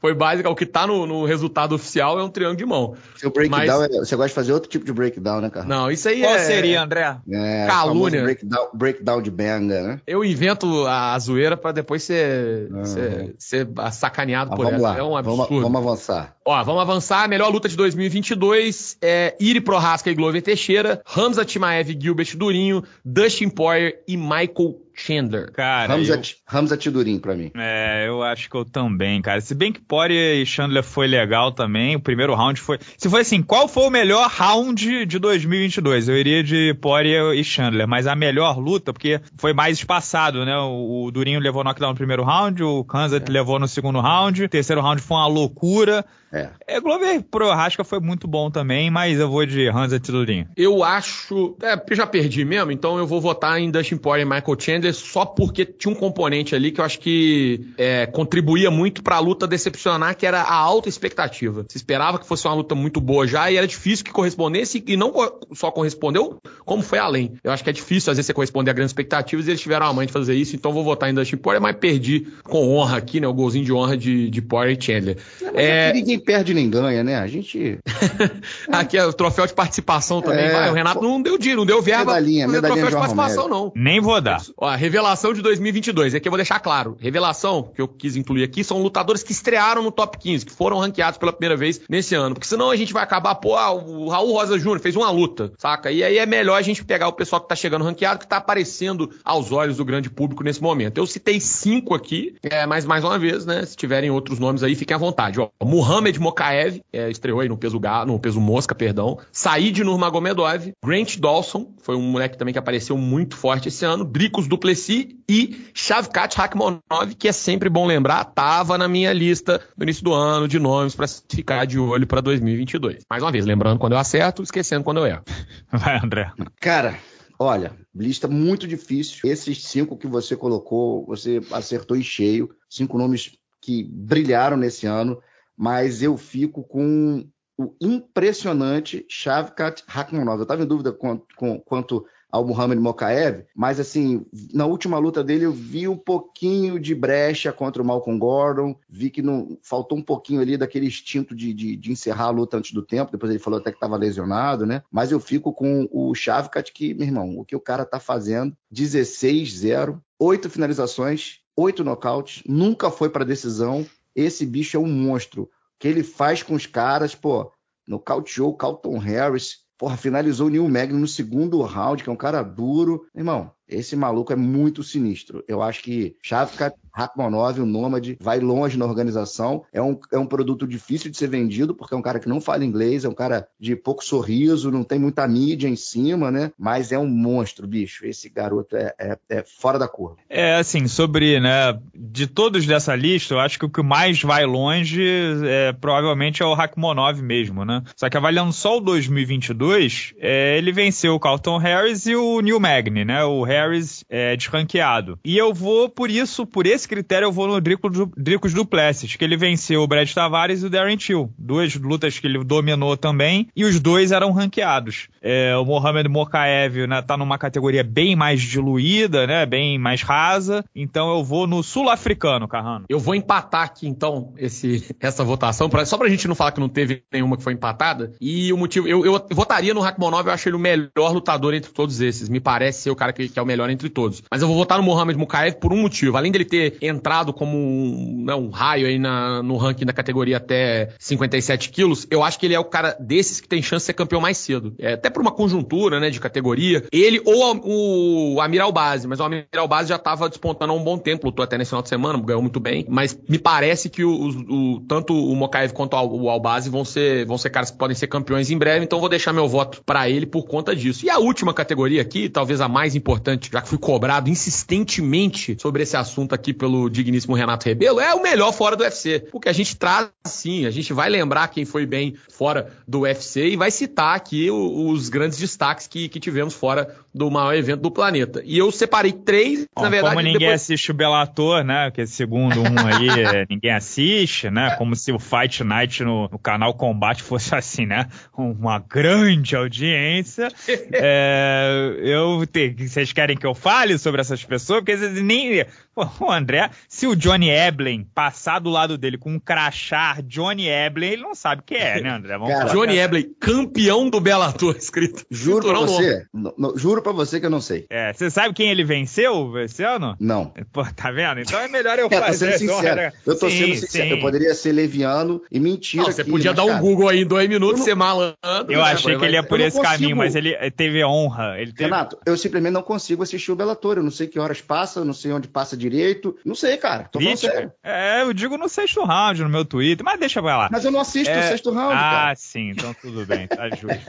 Foi básico, o que tá no, no, resultado oficial é um triângulo de mão. Seu breakdown, mas... é, você gosta de fazer outro tipo de breakdown, né, cara? Não, isso aí Qual é. Qual seria, André? É, Calúnia. Breakdown, breakdown de benga, né? Eu invento a, a zoeira pra depois ser, uhum. ser, ser sacaneado ah, por vamos ela. Lá. É um absurdo. Vamos, vamos avançar. Ó, vamos avançar. Melhor luta de 2022 é Iri Prohaska e Glover Teixeira, Hamza Timaev, Gilbert Durinho, Dustin Poirier e Michael Chandler. Cara, Hamza, eu... Hamza Tidurim pra mim. É, eu acho que eu também, cara. Se bem que Poirier e Chandler foi legal também, o primeiro round foi... Se foi assim, qual foi o melhor round de 2022? Eu iria de Poirier e Chandler, mas a melhor luta, porque foi mais espaçado, né? O, o Durinho levou knockdown no primeiro round, o Kansas é. levou no segundo round, o terceiro round foi uma loucura. É. é Glover pro Rasca foi muito bom também, mas eu vou de Hansa Tidurinho. Eu acho. É, porque já perdi mesmo, então eu vou votar em Dustin Poirier e Michael Chandler só porque tinha um componente ali que eu acho que é, contribuía muito pra luta decepcionar, que era a alta expectativa. Se esperava que fosse uma luta muito boa já e era difícil que correspondesse e não só correspondeu, como foi além. Eu acho que é difícil às vezes você corresponder a grandes expectativas e eles tiveram a mãe de fazer isso, então vou votar em Dustin Poirier, mas perdi com honra aqui, né? O golzinho de honra de, de Poirier e Chandler. É, ninguém perde nem ganha, né? A gente. Aqui é o troféu de participação também. É, Vai, o Renato não deu dinheiro, não deu verba. Medalhinha, não medalhinha troféu de participação, Romero. não. Nem vou dar. Ó, revelação de 2022. Aqui eu vou deixar claro. Revelação, que eu quis incluir aqui, são lutadores que estrearam no top 15, que foram ranqueados pela primeira vez nesse ano. Porque senão a gente vai acabar, pô, ah, o Raul Rosa Júnior fez uma luta, saca? E aí é melhor a gente pegar o pessoal que tá chegando ranqueado, que tá aparecendo aos olhos do grande público nesse momento. Eu citei cinco aqui, é, mas mais uma vez, né? Se tiverem outros nomes aí, fiquem à vontade. Ó, Muhammad Mokaev, é, estreou aí no peso, ga, no peso mosca, perdão. Said Nurmagomedov, Grant Dawson, foi um moleque também que apareceu muito forte esse ano, Dricos Duplessis e Shavkat Rakhmonov, que é sempre bom lembrar, tava na minha lista no início do ano de nomes para ficar de olho para 2022. Mais uma vez, lembrando quando eu acerto, esquecendo quando eu erro. Vai, André. Cara, Olha, lista muito difícil. Esses cinco que você colocou, você acertou em cheio. Cinco nomes que brilharam nesse ano mas eu fico com o impressionante Shavkat Rakhmonov. Eu estava em dúvida quanto, com, quanto ao Muhammad Mokaev, mas assim, na última luta dele eu vi um pouquinho de brecha contra o Malcolm Gordon, vi que não faltou um pouquinho ali daquele instinto de, de, de encerrar a luta antes do tempo, depois ele falou até que estava lesionado, né? Mas eu fico com o Shavkat que, meu irmão, o que o cara tá fazendo, 16-0, oito finalizações, oito nocautes, nunca foi para decisão, esse bicho é um monstro. O que ele faz com os caras, pô, nocauteou o Calton Harris, porra, finalizou o Neil Magny no segundo round, que é um cara duro. Irmão, esse maluco é muito sinistro. Eu acho que Shavkat Rachmanov, o Nômade, vai longe na organização. É um, é um produto difícil de ser vendido, porque é um cara que não fala inglês, é um cara de pouco sorriso, não tem muita mídia em cima, né? Mas é um monstro, bicho. Esse garoto é, é, é fora da curva. É, assim, sobre, né, de todos dessa lista, eu acho que o que mais vai longe é, provavelmente é o Rachmanov mesmo, né? Só que avaliando só o 2022, é, ele venceu o Carlton Harris e o Neil Magny, né? O Harris é desranqueado. E eu vou, por isso, por esse critério, eu vou no Dricos Duplessis, que ele venceu o Brad Tavares e o Darren Till. Duas lutas que ele dominou também, e os dois eram ranqueados. É, o Mohamed Mokaev né, tá numa categoria bem mais diluída, né? Bem mais rasa. Então eu vou no sul-africano, Carrano. Eu vou empatar aqui, então, esse, essa votação, pra, só pra gente não falar que não teve nenhuma que foi empatada. E o motivo, eu, eu votaria no Rakhmonov, eu acho ele o melhor lutador entre todos esses. Me parece ser o cara que, que é o melhor entre todos. Mas eu vou votar no Mohamed Mukaev por um motivo. Além dele ter entrado como um, não, um raio aí na, no ranking da categoria até 57 quilos, eu acho que ele é o cara desses que tem chance de ser campeão mais cedo. É, até por uma conjuntura, né, de categoria. Ele ou o, o Amiral Base, mas o Amiral Base já estava despontando há um bom tempo, lutou até nesse final de semana, ganhou muito bem. Mas me parece que o, o tanto o Mokaev quanto o Albase vão ser, vão ser caras que podem ser campeões em breve, então vou deixar meu voto para ele por conta disso. E a última categoria aqui, talvez a mais importante, já que fui cobrado insistentemente sobre esse assunto aqui pelo digníssimo Renato Rebelo, é o melhor fora do UFC. Porque a gente traz sim, a gente vai lembrar quem foi bem fora do UFC e vai citar aqui os grandes destaques que, que tivemos fora do maior evento do planeta. E eu separei três, Bom, na verdade. Como ninguém depois... assiste o Bellator, né? Que é segundo um aí ninguém assiste, né? Como se o Fight Night no, no canal Combate fosse assim, né? Uma grande audiência. é, eu te, vocês querem que eu fale sobre essas pessoas? Porque vocês nem. Pô, o André, se o Johnny Eblen passar do lado dele com um crachá Johnny Eblen, ele não sabe o que é, né, André? Vamos Cara, Johnny Eblen, campeão do Bellator, escrito. Juro pra você. juro pra você que eu não sei. É, você sabe quem ele venceu esse ano? Não. Pô, tá vendo? Então é melhor eu é, fazer. Tô sendo sincero. Eu tô sim, sendo sincero. Sim. Eu poderia ser leviano e mentira. Não, você podia dar um Google aí em dois minutos, não... ser malandro. Eu né? achei que ele ia por esse consigo. caminho, mas ele teve honra. Ele teve... Renato, eu simplesmente não consigo assistir o Bellator. Eu não sei que horas passa, não sei onde passa direito. Não sei, cara. Tô falando sério. É, eu digo no sexto round no meu Twitter, mas deixa pra lá. Mas eu não assisto é... o sexto round, ah, cara. Ah, sim, então tudo bem, tá justo.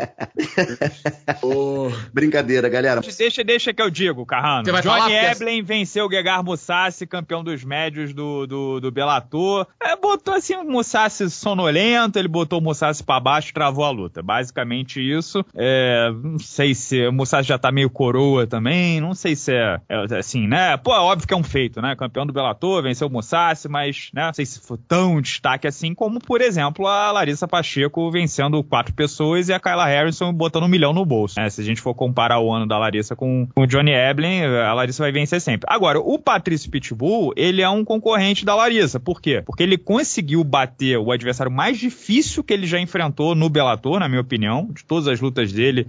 oh, brincadeira, galera. Deixa, deixa que eu digo, Carrano. Johnny Eblen venceu o Gegar Mussassi, campeão dos médios do, do, do Bellator. É, botou assim o Mussassi sonolento, ele botou o Mussassi pra baixo travou a luta. Basicamente isso. É, não sei se o Mussassi já tá meio coroa também, não sei se é, é assim, né? Pô, é óbvio que é um feito, né? Campeão do Bellator, venceu o Mussassi, mas, né? Não sei se foi tão destaque assim como, por exemplo, a Larissa Pacheco vencendo quatro pessoas e a Kyla Harrison botando um milhão no bolso. Né? Se a gente for comparar o ano da Larissa com, o Johnny Eblen, a Larissa vai vencer sempre. Agora, o Patrício Pitbull, ele é um concorrente da Larissa. Por quê? Porque ele conseguiu bater o adversário mais difícil que ele já enfrentou no Bellator, na minha opinião, de todas as lutas dele.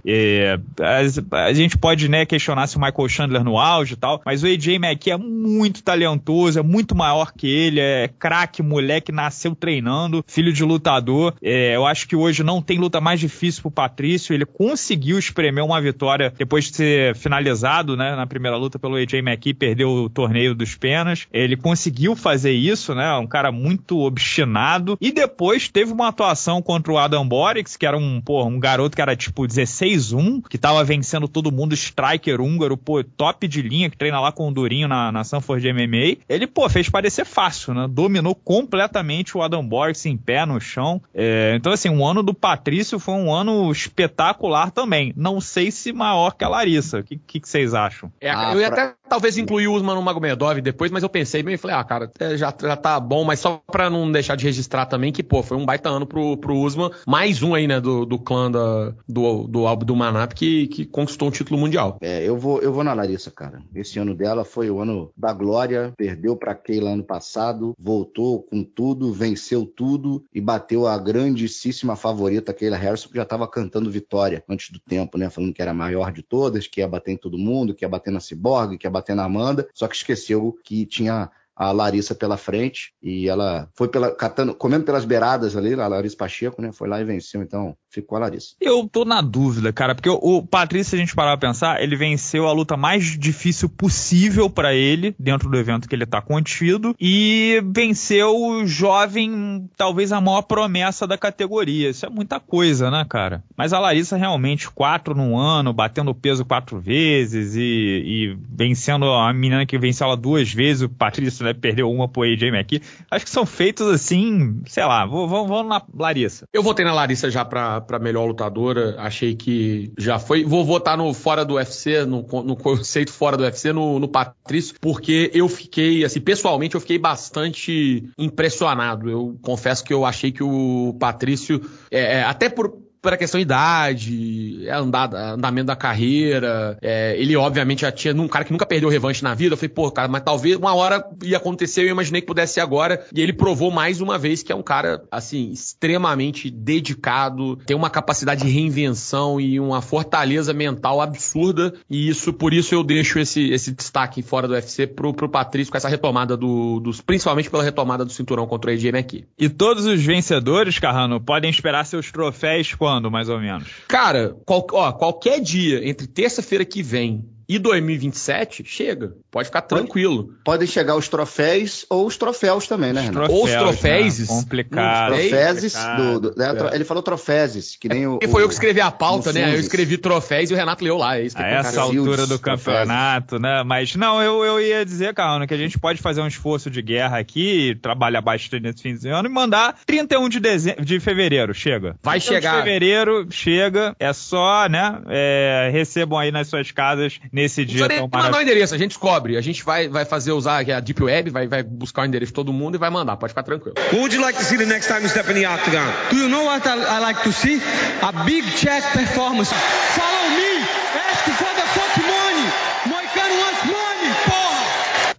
A, a, gente pode, né, questionar se o Michael Chandler no auge e tal, mas o AJ McKee é muito talentoso, é muito maior que ele, é craque, moleque, nasceu treinando, filho de lutador. É, eu acho que hoje não tem luta mais difícil pro Patrício, ele conseguiu espremer uma vitória depois de ser finalizado, né, na primeira luta pelo AJ McKee, perdeu o torneio dos penas. Ele conseguiu fazer isso, né, um cara muito obstinado, e depois teve uma atuação contra o Adam Borix, que era um, pô, um garoto que era tipo 16-1, que tava vencendo todo mundo, striker húngaro, pô, top de linha, que treina lá com o Durinho na, na Sanford MMA. Ele, pô, fez parecer fácil, né? Dominou completamente o Adam Borges em pé no chão. É, então, assim, o ano do Patrício foi um ano espetacular também. Não sei se maior que a Larissa. O que, que, que, vocês acham? É, ah, eu ia pra... até talvez incluir o Usman no Magomedov depois, mas eu pensei meio e falei, ah, cara, é, já, já tá bom, mas só pra não deixar de registrar também que, pô, foi um baita ano pro, pro Usman. Mais um aí, né, do, do clã da, do, do álbum do Manap que, que conquistou um título mundial. É, eu vou, eu vou na Larissa, cara. Esse ano dela foi o ano da glória, perdeu pra Keila ano passado, voltou com tudo, venceu tudo e bateu a grandíssima favorita Keila Harrison, que já tava cantando vitória antes do tempo, né? Falando que era a maior de todas, que ia bater em todo mundo, que ia bater na Cyborg, que ia bater na Amanda, só que esqueceu que tinha a Larissa pela frente e ela foi pela, catando, comendo pelas beiradas ali, a Larissa Pacheco, né? Foi lá e venceu, então ficou a Larissa. Eu tô na dúvida, cara, porque o, Patrício, se a gente parar pra pensar, ele venceu a luta mais difícil possível para ele, dentro do evento que ele tá contido, e venceu o jovem, talvez a maior promessa da categoria. Isso é muita coisa, né, cara? Mas a Larissa realmente, quatro no ano, batendo peso quatro vezes e, e vencendo a menina que venceu ela duas vezes, o Patrício perdeu uma pro AJ McKee. Acho que são feitos assim, sei lá, vamos, vamos na Larissa. Eu votei na Larissa já pra, pra melhor lutadora, achei que já foi. Vou votar no fora do UFC, no, no conceito fora do UFC, no, no Patrício, porque eu fiquei, assim, pessoalmente eu fiquei bastante impressionado. Eu confesso que eu achei que o Patrício, é, é até por pela questão de idade, é andada, andamento da carreira. É, ele, obviamente, já tinha um cara que nunca perdeu revanche na vida. Eu falei, pô, cara, mas talvez uma hora ia acontecer, eu imaginei que pudesse ser agora. E ele provou mais uma vez que é um cara, assim, extremamente dedicado, tem uma capacidade de reinvenção e uma fortaleza mental absurda. E isso, por isso, eu deixo esse, esse destaque fora do UFC pro, pro Patrício com essa retomada do, dos. Principalmente pela retomada do cinturão contra o AJ McKee. E todos os vencedores, Carrano, podem esperar seus troféus com quando, mais ou menos? Cara, qual, ó, qualquer dia entre terça-feira que vem e 2027, chega. Pode ficar tranquilo. Podem chegar os troféus ou os troféus também, né, Renato? Ou os troféus. Né? Complicado. Os troféus. Do, do, né? é. Ele falou troféus, que nem o. E foi o, eu que escrevi a pauta, né? Eu escrevi troféus e o Renato leu lá. É isso a essa altura do campeonato, né? Mas não, eu, eu ia dizer, Carlos, que a gente pode fazer um esforço de guerra aqui, trabalhar bastante nesse fim de ano e mandar 31 de, dezembro, de fevereiro. Chega. Vai chegar. de fevereiro, chega. É só, né? É, recebam aí nas suas casas nesse dia tão mandar o endereço, a gente descobre. A gente vai, vai fazer usar a Deep Web, vai, vai buscar o endereço de todo mundo e vai mandar. Pode ficar tranquilo. What would you like to see the next time you step in the octagon? Do you know what I, I like to see? A big chest performance. Follow me. Ask for the fuck money. Moicano wants money, porra.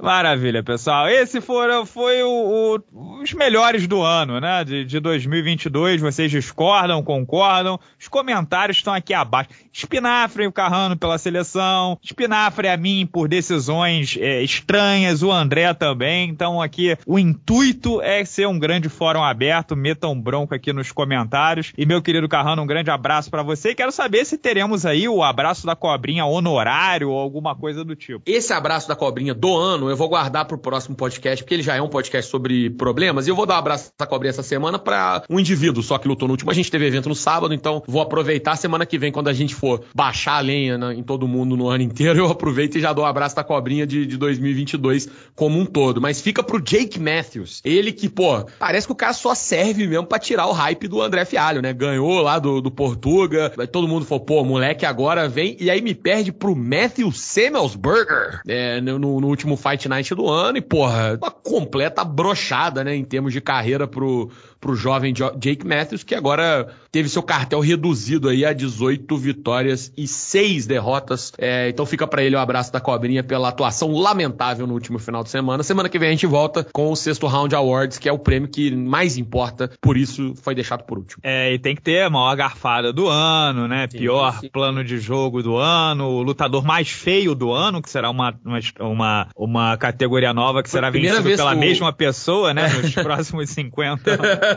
Maravilha, pessoal. Esse foi o, o, os melhores do ano, né? De, de 2022. Vocês discordam, concordam? Os comentários estão aqui abaixo. Espinafre o Carrano pela seleção, Espinafre a mim por decisões é, estranhas, o André também. Então aqui o intuito é ser um grande fórum aberto. Metam bronco aqui nos comentários. E meu querido Carrano, um grande abraço para você. E quero saber se teremos aí o abraço da cobrinha honorário ou alguma coisa do tipo. Esse abraço da cobrinha do ano eu vou guardar pro próximo podcast, porque ele já é um podcast sobre problemas. E eu vou dar um abraço da cobrinha essa semana para um indivíduo só que lutou no último. A gente teve evento no sábado, então vou aproveitar semana que vem, quando a gente for baixar a lenha né, em todo mundo no ano inteiro, eu aproveito e já dou um abraço da cobrinha de, de 2022 como um todo. Mas fica pro Jake Matthews. Ele que, pô, parece que o cara só serve mesmo para tirar o hype do André Fialho, né? Ganhou lá do, do Portuga, todo mundo falou, pô, moleque agora vem, e aí me perde pro Matthew Semelsberger é, no, no, último Fight Night do ano, e porra, uma completa brochada, né, em termos de carreira pro, pro jovem Jake Matthews, que agora teve seu cartel reduzido aí a 18 vitórias e 6 derrotas. É, então fica para ele o um abraço da cobrinha pela atuação lamentável no último final de semana. Semana que vem a gente volta com o sexto Round Awards, que é o prêmio que mais importa, por isso foi deixado por último. É, e tem que ter a maior garfada do ano, né? Sim, Pior sim. plano de jogo do ano, o lutador mais feio do ano, que será uma, uma, uma, categoria nova que será vencido pela mesma pessoa, né? Nos próximos 50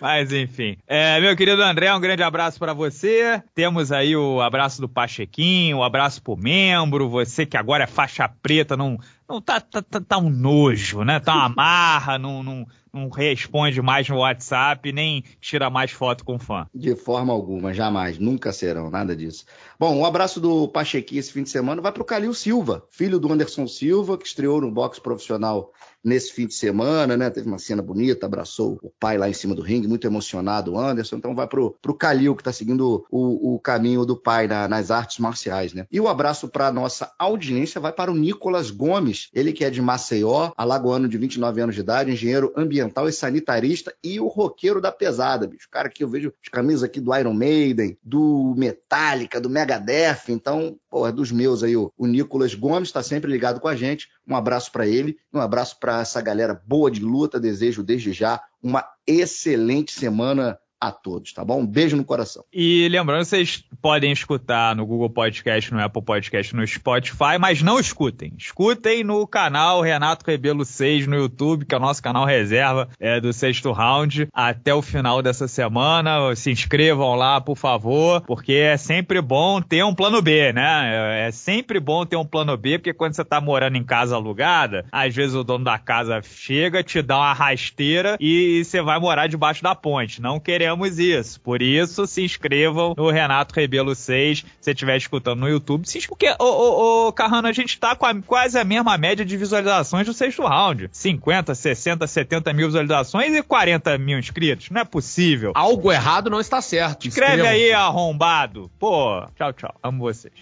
Mas enfim. É, meu querido André, um grande abraço para você. Temos aí o abraço do Pachequinho, o abraço pro membro, você que agora é faixa preta, não, não tá, tá, tá, tá um nojo, né? Tá uma marra, não, não, não responde mais no WhatsApp, nem tira mais foto com fã. De forma alguma, jamais, nunca serão, nada disso. Bom, um abraço do Pachequinho esse fim de semana vai pro Calil Silva, filho do Anderson Silva, que estreou no boxe profissional nesse fim de semana, né? Teve uma cena bonita, abraçou o pai lá em cima do ringue, muito emocionado, o Anderson. Então vai pro, pro Calil, que tá seguindo o, o caminho do pai na, nas artes marciais, né? E o abraço para nossa audiência vai para o Nicolas Gomes, ele que é de Maceió, alagoano de 29 anos de idade, engenheiro ambiental e sanitarista e o roqueiro da pesada, bicho. Cara que eu vejo as camisas aqui do Iron Maiden, do Metallica, do Megadeth, então, pô, é dos meus aí, o, o Nicolas Gomes está sempre ligado com a gente. Um abraço para ele, um abraço para essa galera boa de luta. Desejo desde já uma excelente semana a todos, tá bom? Um beijo no coração. E lembrando, vocês podem escutar no Google Podcast, no Apple Podcast, no Spotify, mas não escutem. Escutem no canal Renato Rebelo 6 no YouTube, que é o nosso canal reserva é, do sexto round, até o final dessa semana. Se inscrevam lá, por favor, porque é sempre bom ter um plano B, né? É sempre bom ter um plano B, porque quando você tá morando em casa alugada, às vezes o dono da casa chega, te dá uma rasteira e você vai morar debaixo da ponte. Não queremos isso. Por isso, se inscrevam no Renato Rebelo 6, se você estiver escutando no YouTube. Se porque, ô, ô, ô, Carrano, a gente tá com a, quase a mesma média de visualizações do sexto round. 50, 60, 70 mil visualizações e 40 mil inscritos. Não é possível. Algo errado não está certo. Escreve aí, arrombado. Pô, tchau, tchau. Amo vocês.